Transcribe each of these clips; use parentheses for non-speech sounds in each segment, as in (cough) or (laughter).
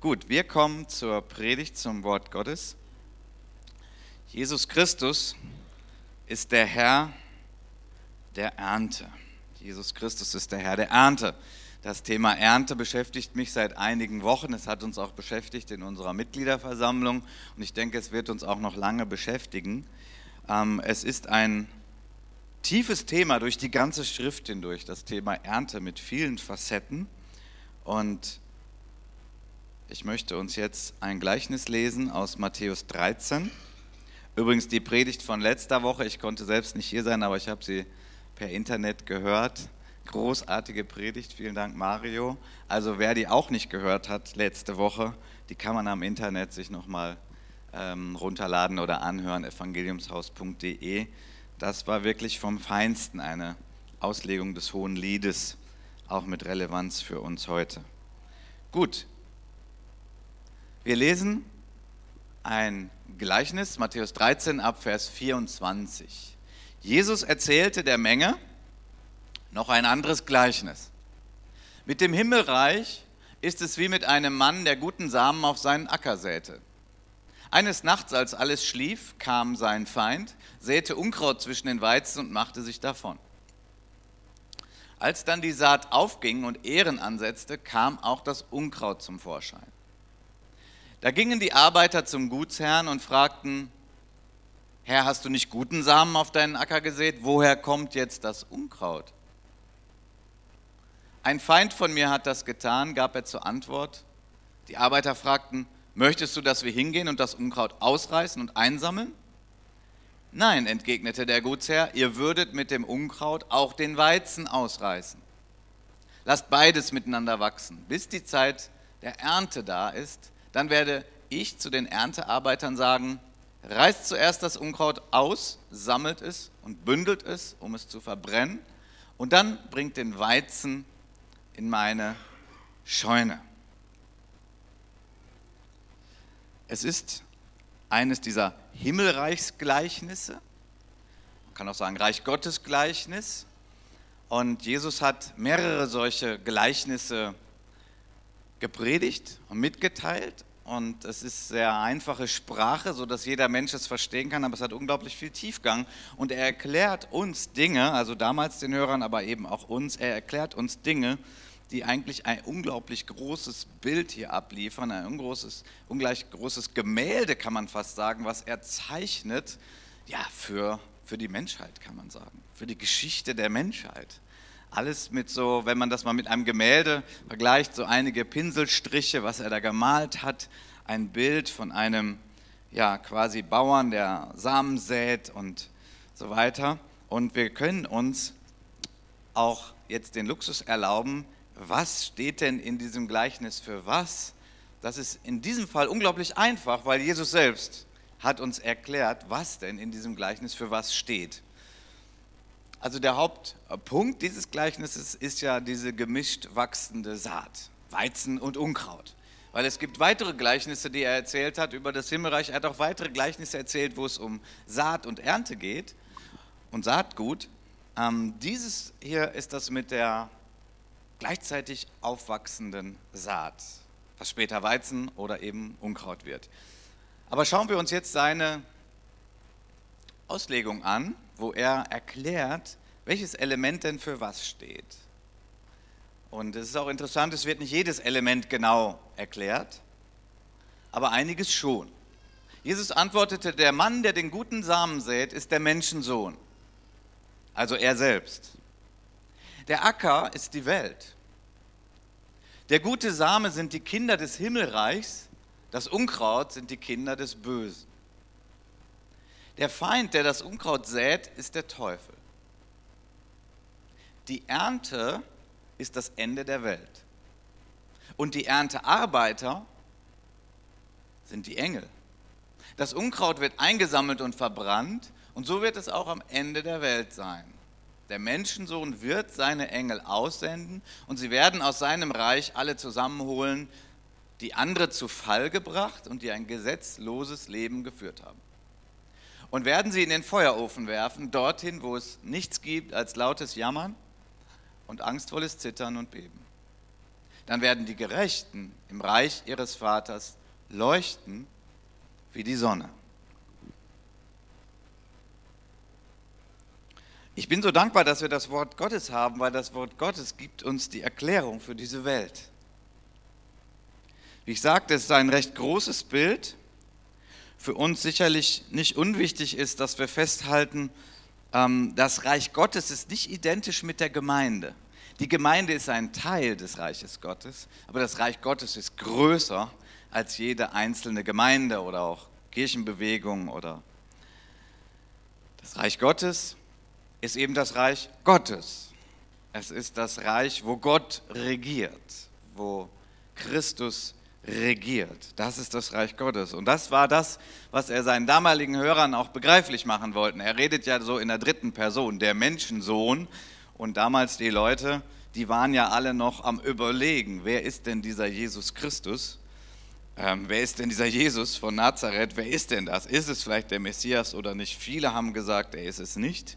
Gut, wir kommen zur Predigt zum Wort Gottes. Jesus Christus ist der Herr der Ernte. Jesus Christus ist der Herr der Ernte. Das Thema Ernte beschäftigt mich seit einigen Wochen. Es hat uns auch beschäftigt in unserer Mitgliederversammlung und ich denke, es wird uns auch noch lange beschäftigen. Ähm, es ist ein tiefes Thema durch die ganze Schrift hindurch, das Thema Ernte mit vielen Facetten. Und ich möchte uns jetzt ein Gleichnis lesen aus Matthäus 13. Übrigens die Predigt von letzter Woche, ich konnte selbst nicht hier sein, aber ich habe sie per Internet gehört. Großartige Predigt, vielen Dank Mario. Also wer die auch nicht gehört hat letzte Woche, die kann man am Internet sich nochmal ähm, runterladen oder anhören, evangeliumshaus.de. Das war wirklich vom Feinsten eine Auslegung des Hohen Liedes, auch mit Relevanz für uns heute. Gut, wir lesen ein Gleichnis, Matthäus 13 ab Vers 24. Jesus erzählte der Menge noch ein anderes Gleichnis. Mit dem Himmelreich ist es wie mit einem Mann, der guten Samen auf seinen Acker säte. Eines Nachts, als alles schlief, kam sein Feind, säte Unkraut zwischen den Weizen und machte sich davon. Als dann die Saat aufging und Ehren ansetzte, kam auch das Unkraut zum Vorschein. Da gingen die Arbeiter zum Gutsherrn und fragten, Herr, hast du nicht guten Samen auf deinen Acker gesät? Woher kommt jetzt das Unkraut? Ein Feind von mir hat das getan, gab er zur Antwort. Die Arbeiter fragten, möchtest du, dass wir hingehen und das Unkraut ausreißen und einsammeln? Nein, entgegnete der Gutsherr, ihr würdet mit dem Unkraut auch den Weizen ausreißen. Lasst beides miteinander wachsen, bis die Zeit der Ernte da ist dann werde ich zu den Erntearbeitern sagen, reißt zuerst das Unkraut aus, sammelt es und bündelt es, um es zu verbrennen, und dann bringt den Weizen in meine Scheune. Es ist eines dieser Himmelreichsgleichnisse, man kann auch sagen Reich Gottes Gleichnis, und Jesus hat mehrere solche Gleichnisse gepredigt und mitgeteilt. Und es ist sehr einfache Sprache, sodass jeder Mensch es verstehen kann, aber es hat unglaublich viel Tiefgang. Und er erklärt uns Dinge, also damals den Hörern, aber eben auch uns, er erklärt uns Dinge, die eigentlich ein unglaublich großes Bild hier abliefern, ein ungroßes, ungleich großes Gemälde, kann man fast sagen, was er zeichnet, ja, für, für die Menschheit, kann man sagen, für die Geschichte der Menschheit. Alles mit so, wenn man das mal mit einem Gemälde vergleicht, so einige Pinselstriche, was er da gemalt hat, ein Bild von einem, ja, quasi Bauern, der Samen sät und so weiter. Und wir können uns auch jetzt den Luxus erlauben, was steht denn in diesem Gleichnis für was? Das ist in diesem Fall unglaublich einfach, weil Jesus selbst hat uns erklärt, was denn in diesem Gleichnis für was steht. Also der Hauptpunkt dieses Gleichnisses ist ja diese gemischt wachsende Saat, Weizen und Unkraut. Weil es gibt weitere Gleichnisse, die er erzählt hat über das Himmelreich. Er hat auch weitere Gleichnisse erzählt, wo es um Saat und Ernte geht und Saatgut. Ähm, dieses hier ist das mit der gleichzeitig aufwachsenden Saat, was später Weizen oder eben Unkraut wird. Aber schauen wir uns jetzt seine Auslegung an wo er erklärt, welches Element denn für was steht. Und es ist auch interessant, es wird nicht jedes Element genau erklärt, aber einiges schon. Jesus antwortete, der Mann, der den guten Samen sät, ist der Menschensohn, also er selbst. Der Acker ist die Welt. Der gute Same sind die Kinder des Himmelreichs, das Unkraut sind die Kinder des Bösen. Der Feind, der das Unkraut sät, ist der Teufel. Die Ernte ist das Ende der Welt. Und die Erntearbeiter sind die Engel. Das Unkraut wird eingesammelt und verbrannt und so wird es auch am Ende der Welt sein. Der Menschensohn wird seine Engel aussenden und sie werden aus seinem Reich alle zusammenholen, die andere zu Fall gebracht und die ein gesetzloses Leben geführt haben und werden sie in den Feuerofen werfen, dorthin, wo es nichts gibt als lautes Jammern und angstvolles Zittern und Beben. dann werden die Gerechten im Reich ihres Vaters leuchten wie die Sonne. Ich bin so dankbar, dass wir das Wort Gottes haben, weil das Wort Gottes gibt uns die Erklärung für diese Welt. Wie ich sagte, es ist ein recht großes Bild. Für uns sicherlich nicht unwichtig ist, dass wir festhalten, ähm, das Reich Gottes ist nicht identisch mit der Gemeinde. Die Gemeinde ist ein Teil des Reiches Gottes, aber das Reich Gottes ist größer als jede einzelne Gemeinde oder auch Kirchenbewegung oder das Reich Gottes ist eben das Reich Gottes. Es ist das Reich, wo Gott regiert, wo Christus regiert. Das ist das Reich Gottes. Und das war das, was er seinen damaligen Hörern auch begreiflich machen wollte. Er redet ja so in der dritten Person, der Menschensohn. Und damals die Leute, die waren ja alle noch am Überlegen, wer ist denn dieser Jesus Christus? Ähm, wer ist denn dieser Jesus von Nazareth? Wer ist denn das? Ist es vielleicht der Messias oder nicht? Viele haben gesagt, er ist es nicht.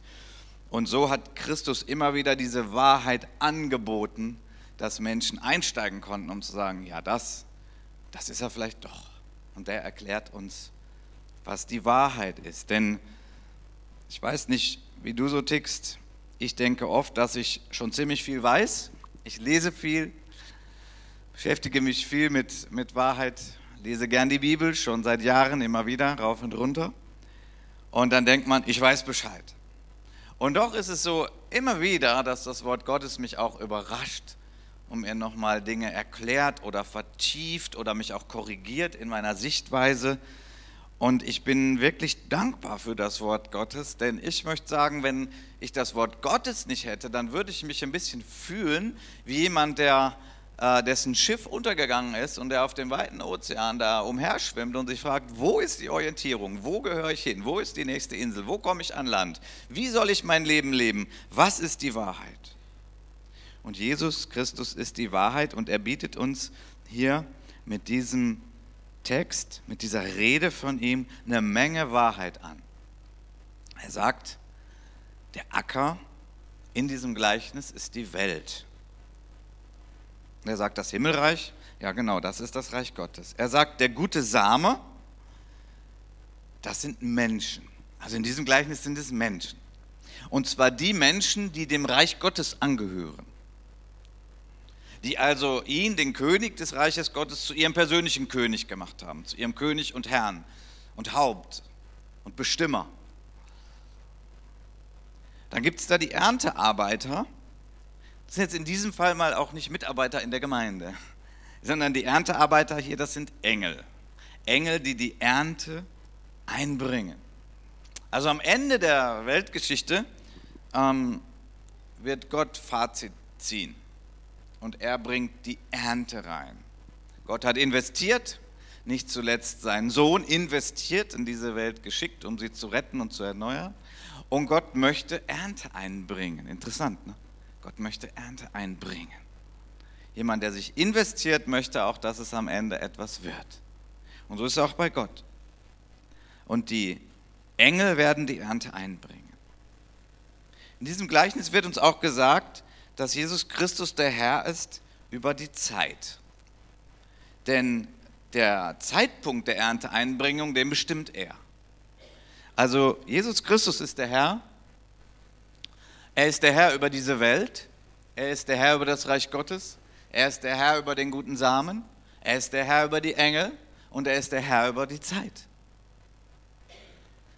Und so hat Christus immer wieder diese Wahrheit angeboten, dass Menschen einsteigen konnten, um zu sagen, ja, das, das ist er vielleicht doch. Und er erklärt uns, was die Wahrheit ist. Denn ich weiß nicht, wie du so tickst. Ich denke oft, dass ich schon ziemlich viel weiß. Ich lese viel, beschäftige mich viel mit, mit Wahrheit, lese gern die Bibel, schon seit Jahren immer wieder, rauf und runter. Und dann denkt man, ich weiß Bescheid. Und doch ist es so immer wieder, dass das Wort Gottes mich auch überrascht und mir nochmal Dinge erklärt oder vertieft oder mich auch korrigiert in meiner Sichtweise. Und ich bin wirklich dankbar für das Wort Gottes, denn ich möchte sagen, wenn ich das Wort Gottes nicht hätte, dann würde ich mich ein bisschen fühlen wie jemand, der äh, dessen Schiff untergegangen ist und der auf dem weiten Ozean da umherschwimmt und sich fragt, wo ist die Orientierung? Wo gehöre ich hin? Wo ist die nächste Insel? Wo komme ich an Land? Wie soll ich mein Leben leben? Was ist die Wahrheit? Und Jesus Christus ist die Wahrheit und er bietet uns hier mit diesem Text, mit dieser Rede von ihm eine Menge Wahrheit an. Er sagt, der Acker in diesem Gleichnis ist die Welt. Er sagt das Himmelreich, ja genau, das ist das Reich Gottes. Er sagt, der gute Same, das sind Menschen. Also in diesem Gleichnis sind es Menschen. Und zwar die Menschen, die dem Reich Gottes angehören. Die also ihn, den König des Reiches Gottes, zu ihrem persönlichen König gemacht haben, zu ihrem König und Herrn und Haupt und Bestimmer. Dann gibt es da die Erntearbeiter, das sind jetzt in diesem Fall mal auch nicht Mitarbeiter in der Gemeinde, sondern die Erntearbeiter hier, das sind Engel. Engel, die die Ernte einbringen. Also am Ende der Weltgeschichte ähm, wird Gott Fazit ziehen und er bringt die Ernte rein. Gott hat investiert, nicht zuletzt seinen Sohn investiert in diese Welt geschickt, um sie zu retten und zu erneuern. Und Gott möchte Ernte einbringen. Interessant, ne? Gott möchte Ernte einbringen. Jemand, der sich investiert, möchte auch, dass es am Ende etwas wird. Und so ist es auch bei Gott. Und die Engel werden die Ernte einbringen. In diesem Gleichnis wird uns auch gesagt, dass Jesus Christus der Herr ist über die Zeit. Denn der Zeitpunkt der Ernteeinbringung, den bestimmt er. Also Jesus Christus ist der Herr er ist der Herr über diese Welt. Er ist der Herr über das Reich Gottes. Er ist der Herr über den guten Samen. Er ist der Herr über die Engel. Und er ist der Herr über die Zeit.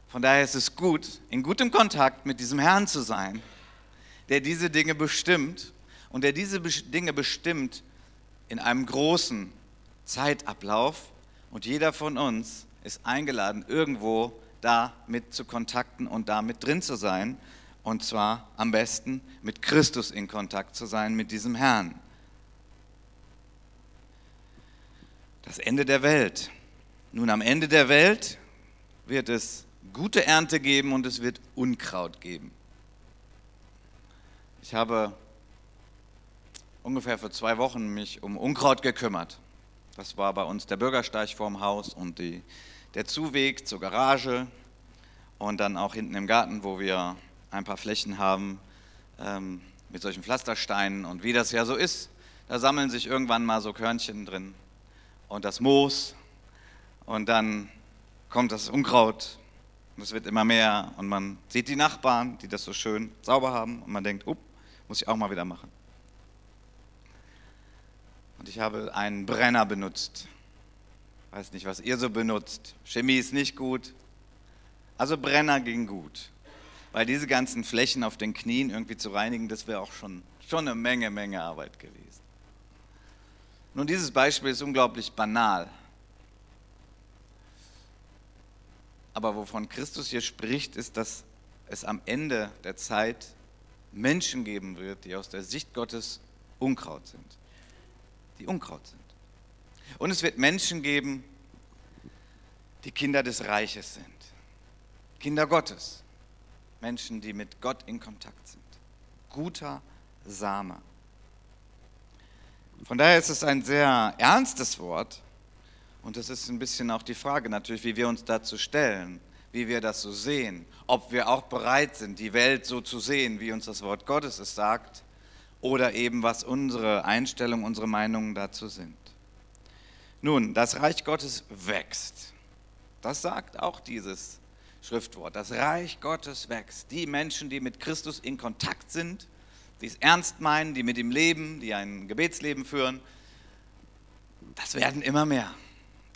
Von daher ist es gut, in gutem Kontakt mit diesem Herrn zu sein, der diese Dinge bestimmt und der diese Dinge bestimmt in einem großen Zeitablauf. Und jeder von uns ist eingeladen, irgendwo da mit zu kontakten und da mit drin zu sein. Und zwar am besten mit Christus in Kontakt zu sein, mit diesem Herrn. Das Ende der Welt. Nun, am Ende der Welt wird es gute Ernte geben und es wird Unkraut geben. Ich habe ungefähr für zwei Wochen mich um Unkraut gekümmert. Das war bei uns der Bürgersteig vorm Haus und die, der Zuweg zur Garage und dann auch hinten im Garten, wo wir ein paar Flächen haben ähm, mit solchen Pflastersteinen und wie das ja so ist. da sammeln sich irgendwann mal so Körnchen drin und das Moos und dann kommt das Unkraut und es wird immer mehr und man sieht die Nachbarn, die das so schön sauber haben und man denkt, up, muss ich auch mal wieder machen. Und ich habe einen Brenner benutzt. Weiß nicht, was ihr so benutzt. Chemie ist nicht gut. Also Brenner ging gut. Weil diese ganzen Flächen auf den Knien irgendwie zu reinigen, das wäre auch schon, schon eine Menge, Menge Arbeit gewesen. Nun, dieses Beispiel ist unglaublich banal. Aber wovon Christus hier spricht, ist, dass es am Ende der Zeit Menschen geben wird, die aus der Sicht Gottes Unkraut sind. Die Unkraut sind. Und es wird Menschen geben, die Kinder des Reiches sind. Kinder Gottes. Menschen, die mit Gott in Kontakt sind. Guter Same. Von daher ist es ein sehr ernstes Wort, und das ist ein bisschen auch die Frage natürlich, wie wir uns dazu stellen, wie wir das so sehen, ob wir auch bereit sind, die Welt so zu sehen, wie uns das Wort Gottes es sagt, oder eben was unsere Einstellung, unsere Meinungen dazu sind. Nun, das Reich Gottes wächst. Das sagt auch dieses Schriftwort. Das Reich Gottes wächst. Die Menschen, die mit Christus in Kontakt sind, die es ernst meinen, die mit ihm leben, die ein Gebetsleben führen, das werden immer mehr.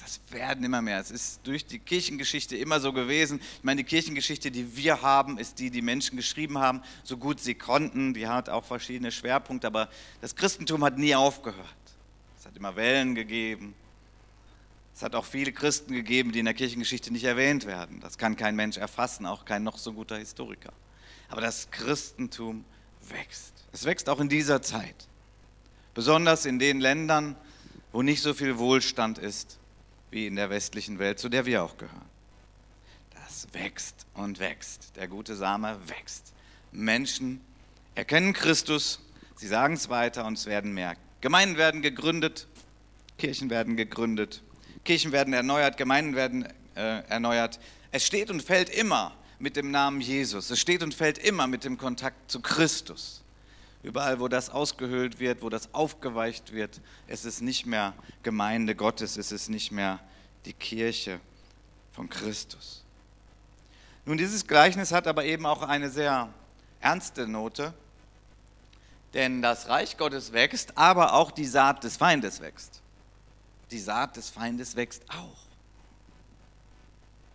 Das werden immer mehr. Es ist durch die Kirchengeschichte immer so gewesen. Ich meine, die Kirchengeschichte, die wir haben, ist die, die Menschen geschrieben haben, so gut sie konnten. Die hat auch verschiedene Schwerpunkte, aber das Christentum hat nie aufgehört. Es hat immer Wellen gegeben. Es hat auch viele Christen gegeben, die in der Kirchengeschichte nicht erwähnt werden. Das kann kein Mensch erfassen, auch kein noch so guter Historiker. Aber das Christentum wächst. Es wächst auch in dieser Zeit. Besonders in den Ländern, wo nicht so viel Wohlstand ist wie in der westlichen Welt, zu der wir auch gehören. Das wächst und wächst. Der gute Same wächst. Menschen erkennen Christus, sie sagen es weiter und es werden mehr. Gemeinden werden gegründet, Kirchen werden gegründet, Kirchen werden erneuert, Gemeinden werden äh, erneuert. Es steht und fällt immer mit dem Namen Jesus. Es steht und fällt immer mit dem Kontakt zu Christus. Überall, wo das ausgehöhlt wird, wo das aufgeweicht wird, es ist nicht mehr Gemeinde Gottes, es ist nicht mehr die Kirche von Christus. Nun, dieses Gleichnis hat aber eben auch eine sehr ernste Note, denn das Reich Gottes wächst, aber auch die Saat des Feindes wächst. Die Saat des Feindes wächst auch.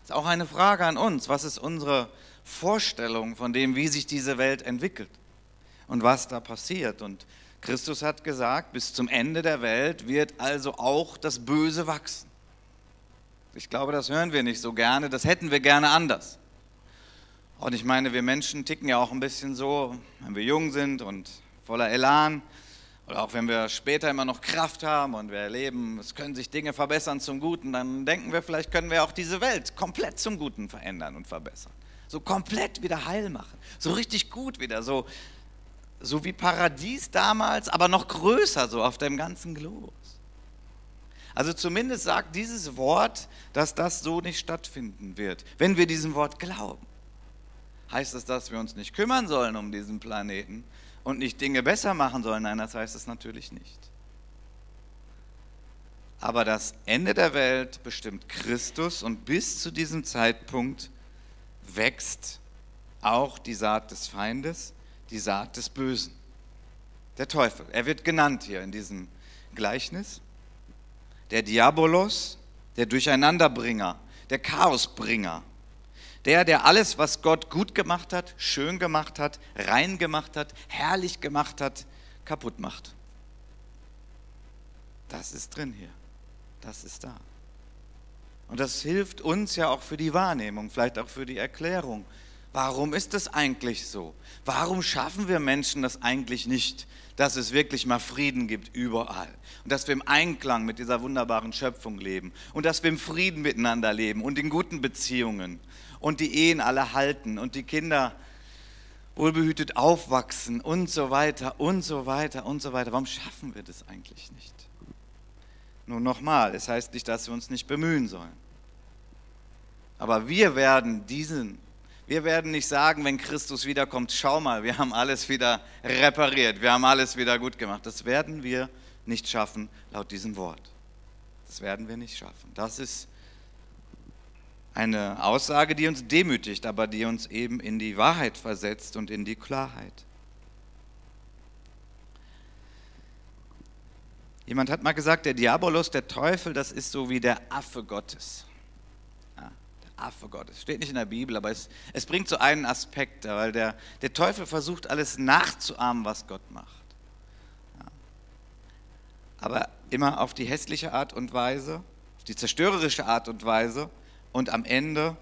Das ist auch eine Frage an uns. Was ist unsere Vorstellung von dem, wie sich diese Welt entwickelt? Und was da passiert. Und Christus hat gesagt, bis zum Ende der Welt wird also auch das Böse wachsen. Ich glaube, das hören wir nicht so gerne, das hätten wir gerne anders. Und ich meine, wir Menschen ticken ja auch ein bisschen so, wenn wir jung sind und voller Elan, oder auch wenn wir später immer noch Kraft haben und wir erleben, es können sich Dinge verbessern zum Guten, dann denken wir, vielleicht können wir auch diese Welt komplett zum Guten verändern und verbessern. So komplett wieder heil machen. So richtig gut wieder. So, so wie Paradies damals, aber noch größer, so auf dem ganzen Globus. Also zumindest sagt dieses Wort, dass das so nicht stattfinden wird, wenn wir diesem Wort glauben. Heißt es, dass wir uns nicht kümmern sollen um diesen Planeten und nicht Dinge besser machen sollen? Nein, das heißt es natürlich nicht. Aber das Ende der Welt bestimmt Christus und bis zu diesem Zeitpunkt wächst auch die Saat des Feindes die Saat des Bösen. Der Teufel. Er wird genannt hier in diesem Gleichnis. Der Diabolos, der Durcheinanderbringer, der Chaosbringer. Der, der alles, was Gott gut gemacht hat, schön gemacht hat, rein gemacht hat, herrlich gemacht hat, kaputt macht. Das ist drin hier. Das ist da. Und das hilft uns ja auch für die Wahrnehmung, vielleicht auch für die Erklärung Warum ist das eigentlich so? Warum schaffen wir Menschen das eigentlich nicht, dass es wirklich mal Frieden gibt überall? Und dass wir im Einklang mit dieser wunderbaren Schöpfung leben und dass wir im Frieden miteinander leben und in guten Beziehungen und die Ehen alle halten und die Kinder wohlbehütet aufwachsen und so weiter und so weiter und so weiter. Warum schaffen wir das eigentlich nicht? Nun nochmal, es heißt nicht, dass wir uns nicht bemühen sollen. Aber wir werden diesen wir werden nicht sagen, wenn Christus wiederkommt, schau mal, wir haben alles wieder repariert, wir haben alles wieder gut gemacht. Das werden wir nicht schaffen laut diesem Wort. Das werden wir nicht schaffen. Das ist eine Aussage, die uns demütigt, aber die uns eben in die Wahrheit versetzt und in die Klarheit. Jemand hat mal gesagt, der Diabolos, der Teufel, das ist so wie der Affe Gottes. Der Affe Gottes. Steht nicht in der Bibel, aber es, es bringt so einen Aspekt, weil der, der Teufel versucht alles nachzuahmen, was Gott macht. Ja. Aber immer auf die hässliche Art und Weise, auf die zerstörerische Art und Weise und am Ende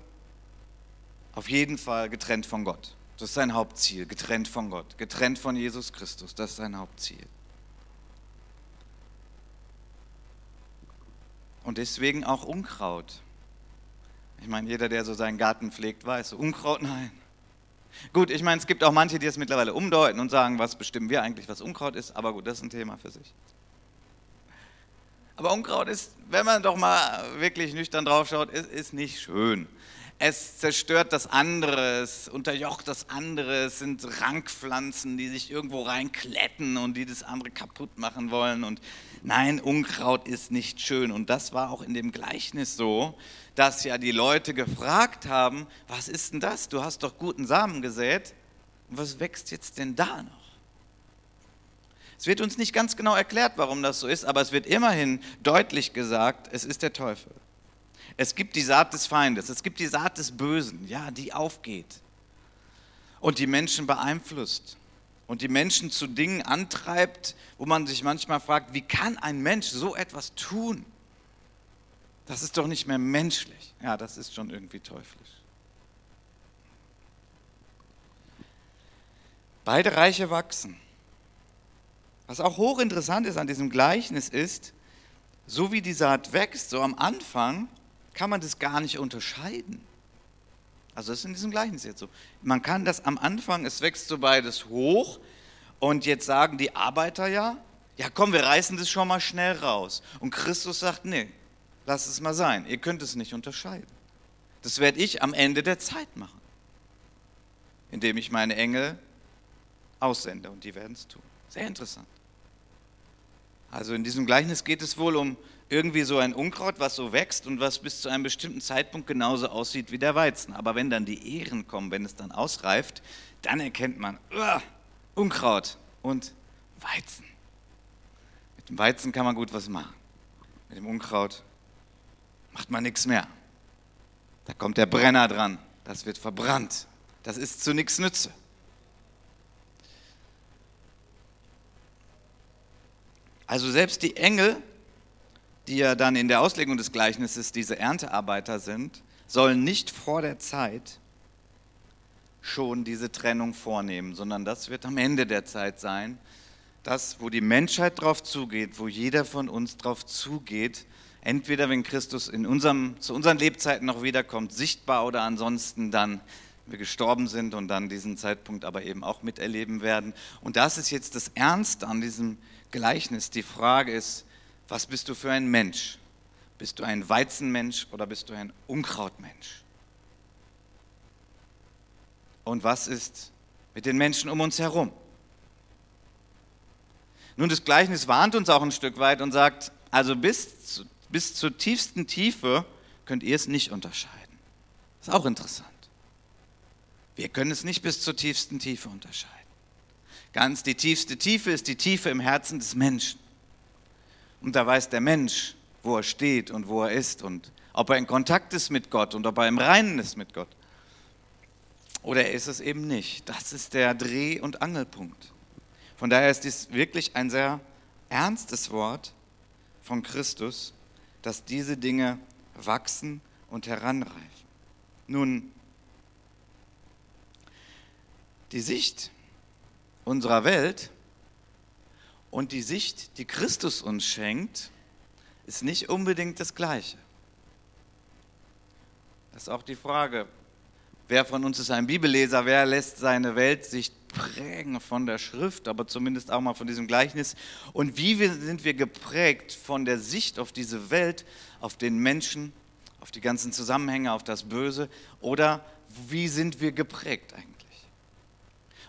auf jeden Fall getrennt von Gott. Das ist sein Hauptziel, getrennt von Gott, getrennt von Jesus Christus. Das ist sein Hauptziel. Und deswegen auch Unkraut. Ich meine, jeder, der so seinen Garten pflegt, weiß, Unkraut nein. Gut, ich meine, es gibt auch manche, die es mittlerweile umdeuten und sagen, was bestimmen wir eigentlich, was Unkraut ist, aber gut, das ist ein Thema für sich. Aber Unkraut ist, wenn man doch mal wirklich nüchtern drauf schaut, ist, ist nicht schön. Es zerstört das andere, es unterjocht das andere, es sind Rankpflanzen, die sich irgendwo reinkletten und die das andere kaputt machen wollen. Und nein, Unkraut ist nicht schön. Und das war auch in dem Gleichnis so, dass ja die Leute gefragt haben, was ist denn das? Du hast doch guten Samen gesät. Was wächst jetzt denn da noch? Es wird uns nicht ganz genau erklärt, warum das so ist, aber es wird immerhin deutlich gesagt, es ist der Teufel. Es gibt die Saat des Feindes, es gibt die Saat des Bösen, ja, die aufgeht und die Menschen beeinflusst und die Menschen zu Dingen antreibt, wo man sich manchmal fragt, wie kann ein Mensch so etwas tun? Das ist doch nicht mehr menschlich. Ja, das ist schon irgendwie teuflisch. Beide Reiche wachsen. Was auch hochinteressant ist an diesem Gleichnis ist, so wie die Saat wächst, so am Anfang kann man das gar nicht unterscheiden. Also das ist in diesem Gleichnis jetzt so. Man kann das am Anfang, es wächst so beides hoch und jetzt sagen die Arbeiter ja, ja komm, wir reißen das schon mal schnell raus. Und Christus sagt, nee, lass es mal sein, ihr könnt es nicht unterscheiden. Das werde ich am Ende der Zeit machen, indem ich meine Engel aussende und die werden es tun. Sehr interessant. Also in diesem Gleichnis geht es wohl um irgendwie so ein Unkraut, was so wächst und was bis zu einem bestimmten Zeitpunkt genauso aussieht wie der Weizen. Aber wenn dann die Ähren kommen, wenn es dann ausreift, dann erkennt man uh, Unkraut und Weizen. Mit dem Weizen kann man gut was machen. Mit dem Unkraut macht man nichts mehr. Da kommt der Brenner dran. Das wird verbrannt. Das ist zu nichts Nütze. Also selbst die Engel, die ja dann in der Auslegung des Gleichnisses diese Erntearbeiter sind, sollen nicht vor der Zeit schon diese Trennung vornehmen, sondern das wird am Ende der Zeit sein, das, wo die Menschheit drauf zugeht, wo jeder von uns drauf zugeht, entweder wenn Christus in unserem, zu unseren Lebzeiten noch wiederkommt, sichtbar oder ansonsten dann wir gestorben sind und dann diesen Zeitpunkt aber eben auch miterleben werden. Und das ist jetzt das Ernste an diesem Gleichnis. Die Frage ist, was bist du für ein Mensch? Bist du ein Weizenmensch oder bist du ein Unkrautmensch? Und was ist mit den Menschen um uns herum? Nun, das Gleichnis warnt uns auch ein Stück weit und sagt, also bis, bis zur tiefsten Tiefe könnt ihr es nicht unterscheiden. Ist auch interessant. Wir können es nicht bis zur tiefsten Tiefe unterscheiden. Ganz die tiefste Tiefe ist die Tiefe im Herzen des Menschen. Und da weiß der Mensch, wo er steht und wo er ist und ob er in Kontakt ist mit Gott und ob er im Reinen ist mit Gott. Oder er ist es eben nicht. Das ist der Dreh- und Angelpunkt. Von daher ist dies wirklich ein sehr ernstes Wort von Christus, dass diese Dinge wachsen und heranreifen. Nun, die Sicht unserer Welt und die Sicht, die Christus uns schenkt, ist nicht unbedingt das Gleiche. Das ist auch die Frage, wer von uns ist ein Bibelleser, wer lässt seine Weltsicht prägen von der Schrift, aber zumindest auch mal von diesem Gleichnis. Und wie sind wir geprägt von der Sicht auf diese Welt, auf den Menschen, auf die ganzen Zusammenhänge, auf das Böse? Oder wie sind wir geprägt eigentlich?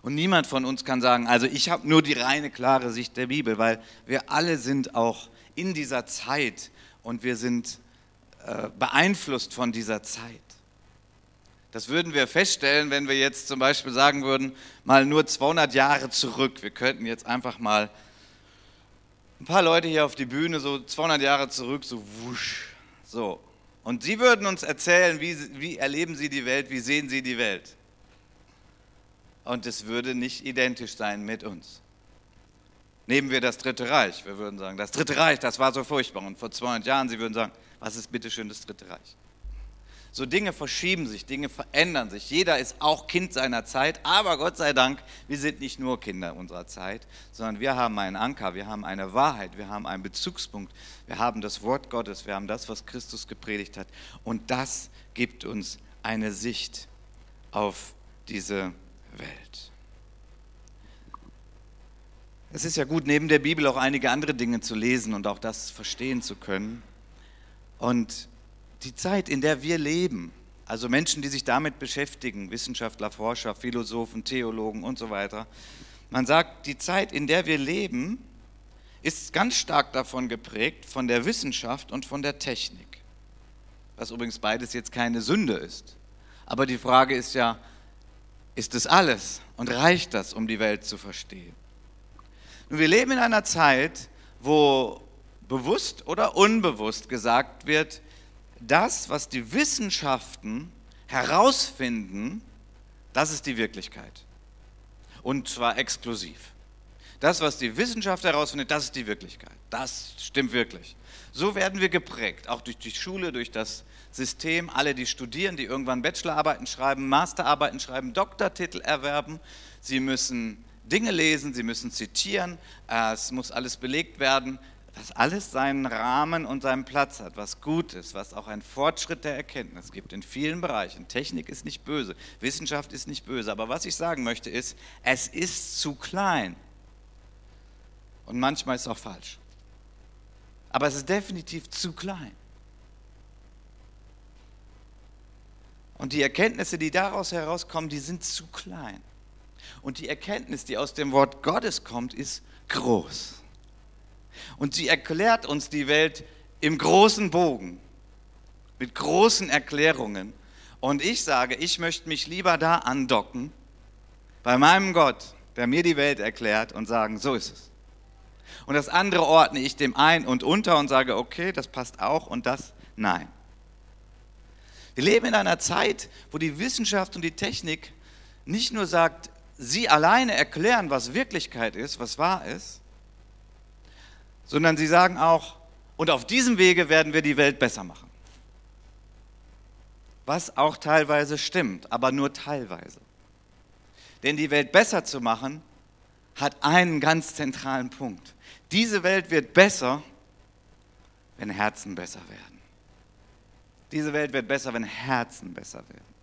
Und niemand von uns kann sagen, also ich habe nur die reine, klare Sicht der Bibel, weil wir alle sind auch in dieser Zeit und wir sind äh, beeinflusst von dieser Zeit. Das würden wir feststellen, wenn wir jetzt zum Beispiel sagen würden, mal nur 200 Jahre zurück. Wir könnten jetzt einfach mal ein paar Leute hier auf die Bühne, so 200 Jahre zurück, so wusch, so. Und sie würden uns erzählen, wie, wie erleben sie die Welt, wie sehen sie die Welt. Und es würde nicht identisch sein mit uns. Nehmen wir das Dritte Reich. Wir würden sagen, das Dritte Reich, das war so furchtbar. Und vor 200 Jahren, sie würden sagen, was ist bitte schön das Dritte Reich? So Dinge verschieben sich, Dinge verändern sich. Jeder ist auch Kind seiner Zeit, aber Gott sei Dank, wir sind nicht nur Kinder unserer Zeit, sondern wir haben einen Anker, wir haben eine Wahrheit, wir haben einen Bezugspunkt, wir haben das Wort Gottes, wir haben das, was Christus gepredigt hat. Und das gibt uns eine Sicht auf diese Welt. Es ist ja gut, neben der Bibel auch einige andere Dinge zu lesen und auch das verstehen zu können. Und die Zeit, in der wir leben, also Menschen, die sich damit beschäftigen, Wissenschaftler, Forscher, Philosophen, Theologen und so weiter, man sagt, die Zeit, in der wir leben, ist ganz stark davon geprägt, von der Wissenschaft und von der Technik. Was übrigens beides jetzt keine Sünde ist. Aber die Frage ist ja, ist es alles und reicht das, um die Welt zu verstehen? Nun, wir leben in einer Zeit, wo bewusst oder unbewusst gesagt wird, das, was die Wissenschaften herausfinden, das ist die Wirklichkeit. Und zwar exklusiv. Das, was die Wissenschaft herausfindet, das ist die Wirklichkeit. Das stimmt wirklich. So werden wir geprägt, auch durch die Schule, durch das System. Alle, die studieren, die irgendwann Bachelorarbeiten schreiben, Masterarbeiten schreiben, Doktortitel erwerben. Sie müssen Dinge lesen, sie müssen zitieren, es muss alles belegt werden dass alles seinen Rahmen und seinen Platz hat, was gut ist, was auch einen Fortschritt der Erkenntnis gibt in vielen Bereichen. Technik ist nicht böse, Wissenschaft ist nicht böse, aber was ich sagen möchte ist, es ist zu klein. Und manchmal ist es auch falsch. Aber es ist definitiv zu klein. Und die Erkenntnisse, die daraus herauskommen, die sind zu klein. Und die Erkenntnis, die aus dem Wort Gottes kommt, ist groß. Und sie erklärt uns die Welt im großen Bogen, mit großen Erklärungen. Und ich sage, ich möchte mich lieber da andocken, bei meinem Gott, der mir die Welt erklärt, und sagen, so ist es. Und das andere ordne ich dem ein und unter und sage, okay, das passt auch und das nein. Wir leben in einer Zeit, wo die Wissenschaft und die Technik nicht nur sagt, sie alleine erklären, was Wirklichkeit ist, was wahr ist, sondern sie sagen auch, und auf diesem Wege werden wir die Welt besser machen. Was auch teilweise stimmt, aber nur teilweise. Denn die Welt besser zu machen, hat einen ganz zentralen Punkt. Diese Welt wird besser, wenn Herzen besser werden. Diese Welt wird besser, wenn Herzen besser werden.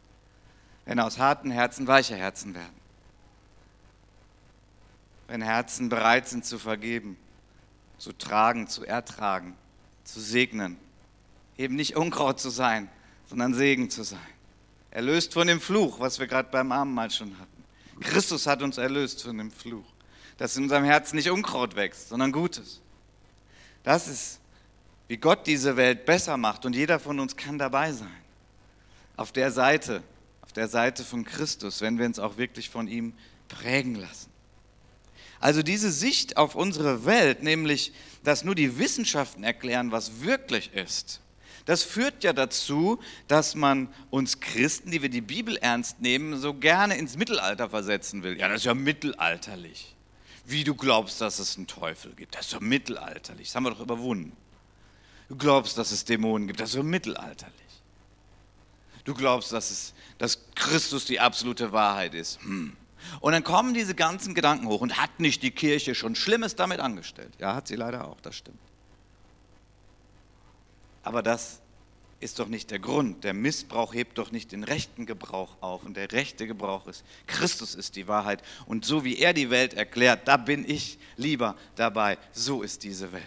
Wenn aus harten Herzen weiche Herzen werden. Wenn Herzen bereit sind zu vergeben zu tragen, zu ertragen, zu segnen. Eben nicht Unkraut zu sein, sondern Segen zu sein. Erlöst von dem Fluch, was wir gerade beim Abendmahl schon hatten. Christus hat uns erlöst von dem Fluch, dass in unserem Herzen nicht Unkraut wächst, sondern Gutes. Das ist, wie Gott diese Welt besser macht und jeder von uns kann dabei sein. Auf der Seite, auf der Seite von Christus, wenn wir uns auch wirklich von ihm prägen lassen. Also diese Sicht auf unsere Welt, nämlich, dass nur die Wissenschaften erklären, was wirklich ist, das führt ja dazu, dass man uns Christen, die wir die Bibel ernst nehmen, so gerne ins Mittelalter versetzen will. Ja, das ist ja mittelalterlich. Wie du glaubst, dass es einen Teufel gibt, das ist ja mittelalterlich. Das haben wir doch überwunden. Du glaubst, dass es Dämonen gibt, das ist ja mittelalterlich. Du glaubst, dass, es, dass Christus die absolute Wahrheit ist. Hm. Und dann kommen diese ganzen Gedanken hoch und hat nicht die Kirche schon Schlimmes damit angestellt? Ja, hat sie leider auch, das stimmt. Aber das ist doch nicht der Grund. Der Missbrauch hebt doch nicht den rechten Gebrauch auf. Und der rechte Gebrauch ist, Christus ist die Wahrheit. Und so wie er die Welt erklärt, da bin ich lieber dabei. So ist diese Welt.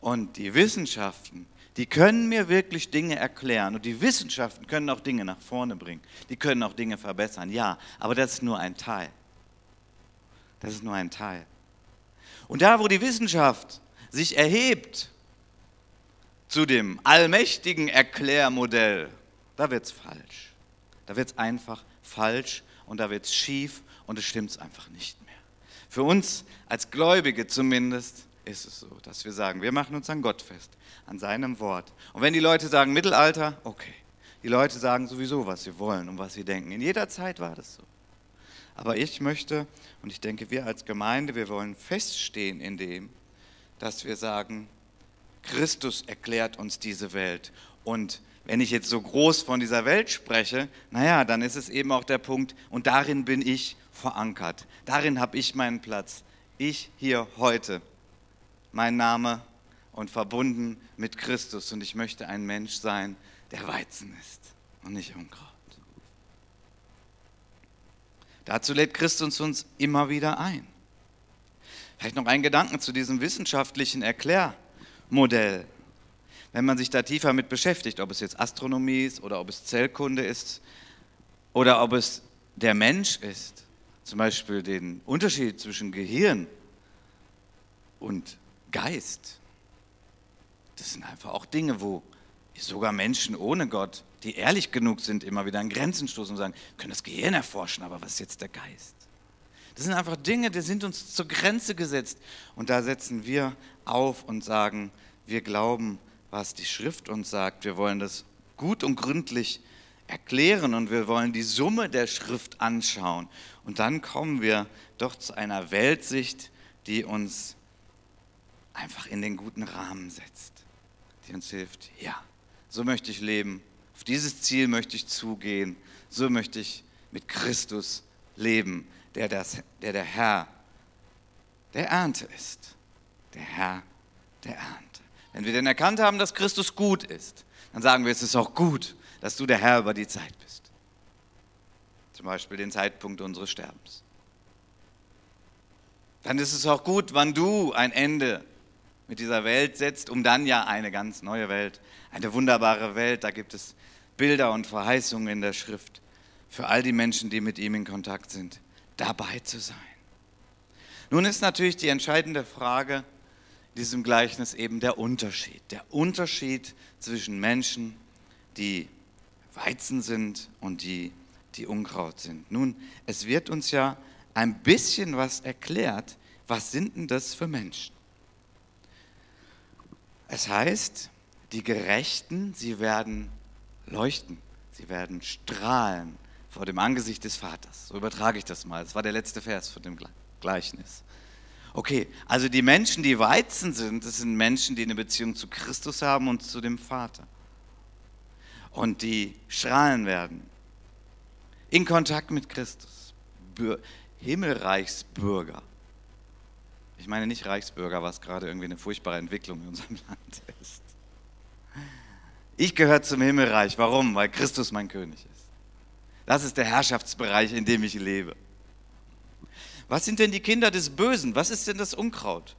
Und die Wissenschaften, die können mir wirklich Dinge erklären und die Wissenschaften können auch Dinge nach vorne bringen. Die können auch Dinge verbessern, ja, aber das ist nur ein Teil. Das ist nur ein Teil. Und da, wo die Wissenschaft sich erhebt zu dem allmächtigen Erklärmodell, da wird es falsch. Da wird es einfach falsch und da wird es schief und es stimmt einfach nicht mehr. Für uns als Gläubige zumindest ist es so, dass wir sagen, wir machen uns an Gott fest, an seinem Wort. Und wenn die Leute sagen Mittelalter, okay. Die Leute sagen sowieso, was sie wollen und was sie denken. In jeder Zeit war das so. Aber ich möchte, und ich denke, wir als Gemeinde, wir wollen feststehen in dem, dass wir sagen, Christus erklärt uns diese Welt. Und wenn ich jetzt so groß von dieser Welt spreche, naja, dann ist es eben auch der Punkt, und darin bin ich verankert. Darin habe ich meinen Platz. Ich hier heute mein Name und verbunden mit Christus. Und ich möchte ein Mensch sein, der Weizen ist und nicht Unkraut. Dazu lädt Christus uns immer wieder ein. Vielleicht noch ein Gedanken zu diesem wissenschaftlichen Erklärmodell. Wenn man sich da tiefer mit beschäftigt, ob es jetzt Astronomie ist oder ob es Zellkunde ist oder ob es der Mensch ist, zum Beispiel den Unterschied zwischen Gehirn und Geist. Das sind einfach auch Dinge, wo sogar Menschen ohne Gott, die ehrlich genug sind, immer wieder an Grenzen stoßen und sagen, können das Gehirn erforschen, aber was ist jetzt der Geist? Das sind einfach Dinge, die sind uns zur Grenze gesetzt. Und da setzen wir auf und sagen, wir glauben, was die Schrift uns sagt. Wir wollen das gut und gründlich erklären und wir wollen die Summe der Schrift anschauen. Und dann kommen wir doch zu einer Weltsicht, die uns einfach in den guten Rahmen setzt, die uns hilft, ja, so möchte ich leben, auf dieses Ziel möchte ich zugehen, so möchte ich mit Christus leben, der, das, der der Herr der Ernte ist, der Herr der Ernte. Wenn wir denn erkannt haben, dass Christus gut ist, dann sagen wir, es ist auch gut, dass du der Herr über die Zeit bist. Zum Beispiel den Zeitpunkt unseres Sterbens. Dann ist es auch gut, wann du ein Ende mit dieser Welt setzt, um dann ja eine ganz neue Welt, eine wunderbare Welt, da gibt es Bilder und Verheißungen in der Schrift für all die Menschen, die mit ihm in Kontakt sind, dabei zu sein. Nun ist natürlich die entscheidende Frage in diesem Gleichnis eben der Unterschied. Der Unterschied zwischen Menschen, die Weizen sind und die, die Unkraut sind. Nun, es wird uns ja ein bisschen was erklärt. Was sind denn das für Menschen? Es heißt, die Gerechten, sie werden leuchten, sie werden strahlen vor dem Angesicht des Vaters. So übertrage ich das mal. Das war der letzte Vers von dem Gleichnis. Okay, also die Menschen, die Weizen sind, das sind Menschen, die eine Beziehung zu Christus haben und zu dem Vater. Und die strahlen werden. In Kontakt mit Christus. Himmelreichsbürger. Ich meine nicht Reichsbürger, was gerade irgendwie eine furchtbare Entwicklung in unserem (laughs) Land ist. Ich gehöre zum Himmelreich. Warum? Weil Christus mein König ist. Das ist der Herrschaftsbereich, in dem ich lebe. Was sind denn die Kinder des Bösen? Was ist denn das Unkraut?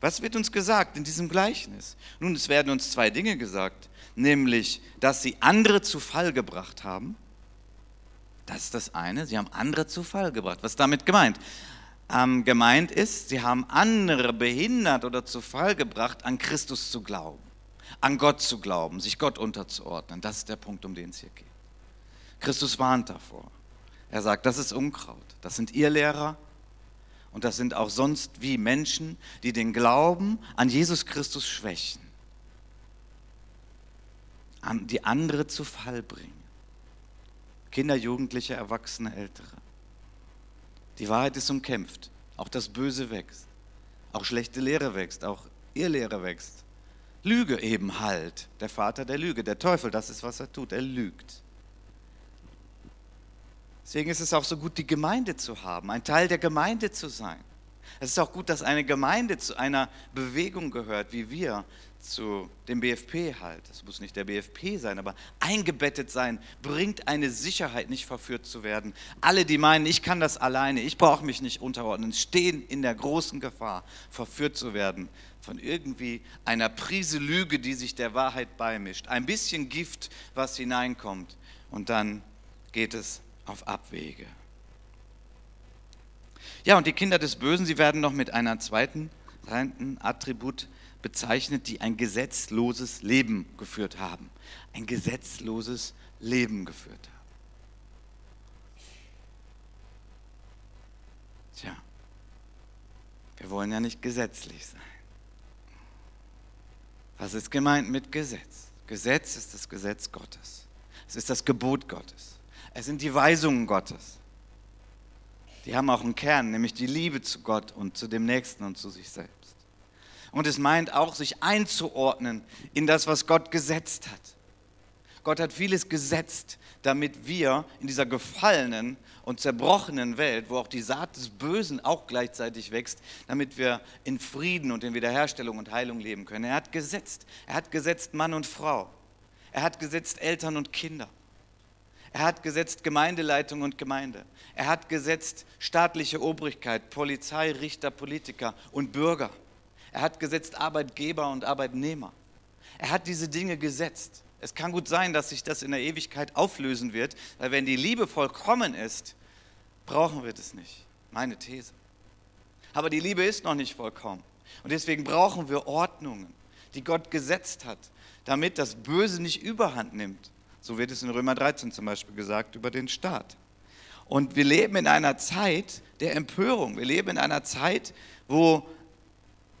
Was wird uns gesagt in diesem Gleichnis? Nun, es werden uns zwei Dinge gesagt, nämlich, dass sie andere zu Fall gebracht haben. Das ist das eine, sie haben andere zu Fall gebracht. Was ist damit gemeint? Ähm, gemeint ist, sie haben andere behindert oder zu Fall gebracht, an Christus zu glauben, an Gott zu glauben, sich Gott unterzuordnen. Das ist der Punkt, um den es hier geht. Christus warnt davor. Er sagt, das ist Unkraut. Das sind ihr Lehrer und das sind auch sonst wie Menschen, die den Glauben an Jesus Christus schwächen, die andere zu Fall bringen. Kinder, Jugendliche, Erwachsene, Ältere. Die Wahrheit ist umkämpft. Auch das Böse wächst. Auch schlechte Lehre wächst. Auch Irrlehre wächst. Lüge eben halt. Der Vater der Lüge. Der Teufel, das ist, was er tut. Er lügt. Deswegen ist es auch so gut, die Gemeinde zu haben, ein Teil der Gemeinde zu sein. Es ist auch gut, dass eine Gemeinde zu einer Bewegung gehört, wie wir zu dem BFP halt. Es muss nicht der BFP sein, aber eingebettet sein bringt eine Sicherheit, nicht verführt zu werden. Alle, die meinen, ich kann das alleine, ich brauche mich nicht unterordnen, stehen in der großen Gefahr, verführt zu werden von irgendwie einer Prise Lüge, die sich der Wahrheit beimischt. Ein bisschen Gift, was hineinkommt und dann geht es auf Abwege. Ja, und die Kinder des Bösen, sie werden noch mit einer zweiten, Attribut bezeichnet, die ein gesetzloses Leben geführt haben. Ein gesetzloses Leben geführt haben. Tja, wir wollen ja nicht gesetzlich sein. Was ist gemeint mit Gesetz? Gesetz ist das Gesetz Gottes. Es ist das Gebot Gottes. Es sind die Weisungen Gottes. Die haben auch einen Kern, nämlich die Liebe zu Gott und zu dem Nächsten und zu sich selbst. Und es meint auch, sich einzuordnen in das, was Gott gesetzt hat. Gott hat vieles gesetzt, damit wir in dieser gefallenen und zerbrochenen Welt, wo auch die Saat des Bösen auch gleichzeitig wächst, damit wir in Frieden und in Wiederherstellung und Heilung leben können. Er hat gesetzt. Er hat gesetzt Mann und Frau. Er hat gesetzt Eltern und Kinder. Er hat gesetzt Gemeindeleitung und Gemeinde. Er hat gesetzt staatliche Obrigkeit, Polizei, Richter, Politiker und Bürger. Er hat gesetzt Arbeitgeber und Arbeitnehmer. Er hat diese Dinge gesetzt. Es kann gut sein, dass sich das in der Ewigkeit auflösen wird, weil wenn die Liebe vollkommen ist, brauchen wir das nicht. Meine These. Aber die Liebe ist noch nicht vollkommen. Und deswegen brauchen wir Ordnungen, die Gott gesetzt hat, damit das Böse nicht überhand nimmt. So wird es in Römer 13 zum Beispiel gesagt über den Staat. Und wir leben in einer Zeit der Empörung. Wir leben in einer Zeit, wo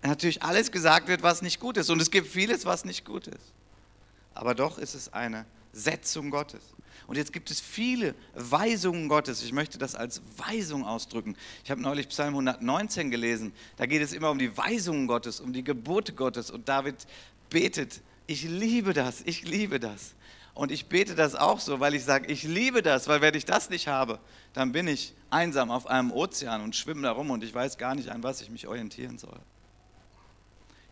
natürlich alles gesagt wird, was nicht gut ist. Und es gibt vieles, was nicht gut ist. Aber doch ist es eine Setzung Gottes. Und jetzt gibt es viele Weisungen Gottes. Ich möchte das als Weisung ausdrücken. Ich habe neulich Psalm 119 gelesen. Da geht es immer um die Weisungen Gottes, um die Gebote Gottes. Und David betet, ich liebe das, ich liebe das. Und ich bete das auch so, weil ich sage, ich liebe das, weil wenn ich das nicht habe, dann bin ich einsam auf einem Ozean und schwimme da rum und ich weiß gar nicht, an was ich mich orientieren soll.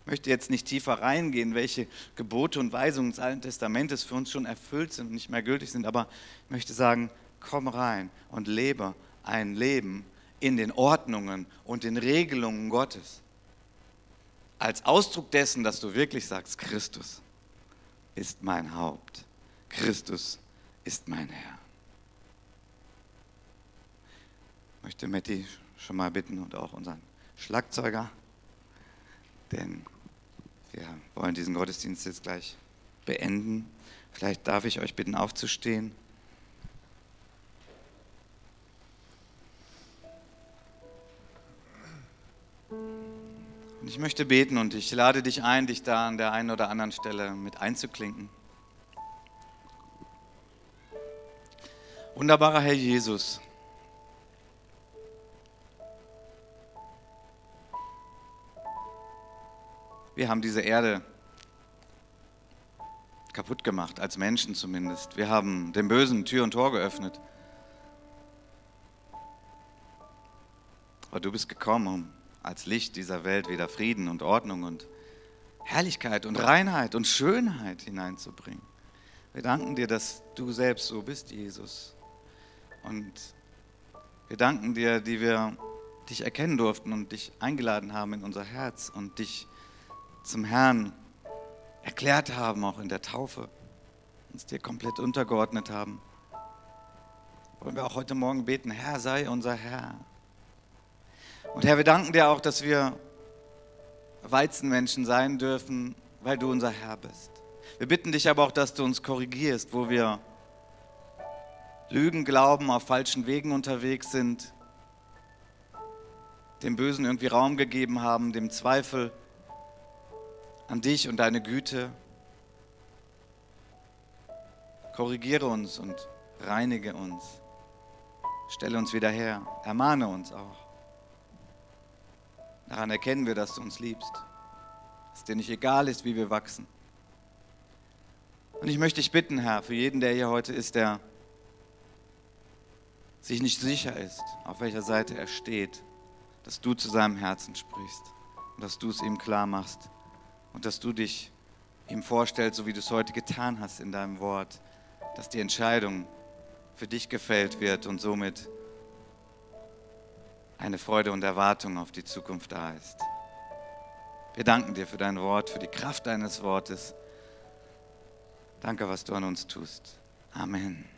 Ich möchte jetzt nicht tiefer reingehen, welche Gebote und Weisungen des Alten Testamentes für uns schon erfüllt sind und nicht mehr gültig sind, aber ich möchte sagen, komm rein und lebe ein Leben in den Ordnungen und den Regelungen Gottes. Als Ausdruck dessen, dass du wirklich sagst, Christus ist mein Haupt. Christus ist mein Herr. Ich möchte Matti schon mal bitten und auch unseren Schlagzeuger, denn wir wollen diesen Gottesdienst jetzt gleich beenden. Vielleicht darf ich euch bitten, aufzustehen. Und ich möchte beten und ich lade dich ein, dich da an der einen oder anderen Stelle mit einzuklinken. Wunderbarer Herr Jesus. Wir haben diese Erde kaputt gemacht, als Menschen zumindest. Wir haben dem Bösen Tür und Tor geöffnet. Aber du bist gekommen, um als Licht dieser Welt wieder Frieden und Ordnung und Herrlichkeit und Reinheit und Schönheit hineinzubringen. Wir danken dir, dass du selbst so bist, Jesus. Und wir danken dir, die wir dich erkennen durften und dich eingeladen haben in unser Herz und dich zum Herrn erklärt haben, auch in der Taufe, uns dir komplett untergeordnet haben. Wollen wir auch heute Morgen beten, Herr sei unser Herr. Und Herr, wir danken dir auch, dass wir Weizenmenschen sein dürfen, weil du unser Herr bist. Wir bitten dich aber auch, dass du uns korrigierst, wo wir Lügen glauben, auf falschen Wegen unterwegs sind, dem Bösen irgendwie Raum gegeben haben, dem Zweifel an dich und deine Güte. Korrigiere uns und reinige uns. Stelle uns wieder her. Ermahne uns auch. Daran erkennen wir, dass du uns liebst. Dass dir nicht egal ist, wie wir wachsen. Und ich möchte dich bitten, Herr, für jeden, der hier heute ist, der sich nicht sicher ist, auf welcher Seite er steht, dass du zu seinem Herzen sprichst und dass du es ihm klar machst und dass du dich ihm vorstellst, so wie du es heute getan hast in deinem Wort, dass die Entscheidung für dich gefällt wird und somit eine Freude und Erwartung auf die Zukunft da ist. Wir danken dir für dein Wort, für die Kraft deines Wortes. Danke, was du an uns tust. Amen.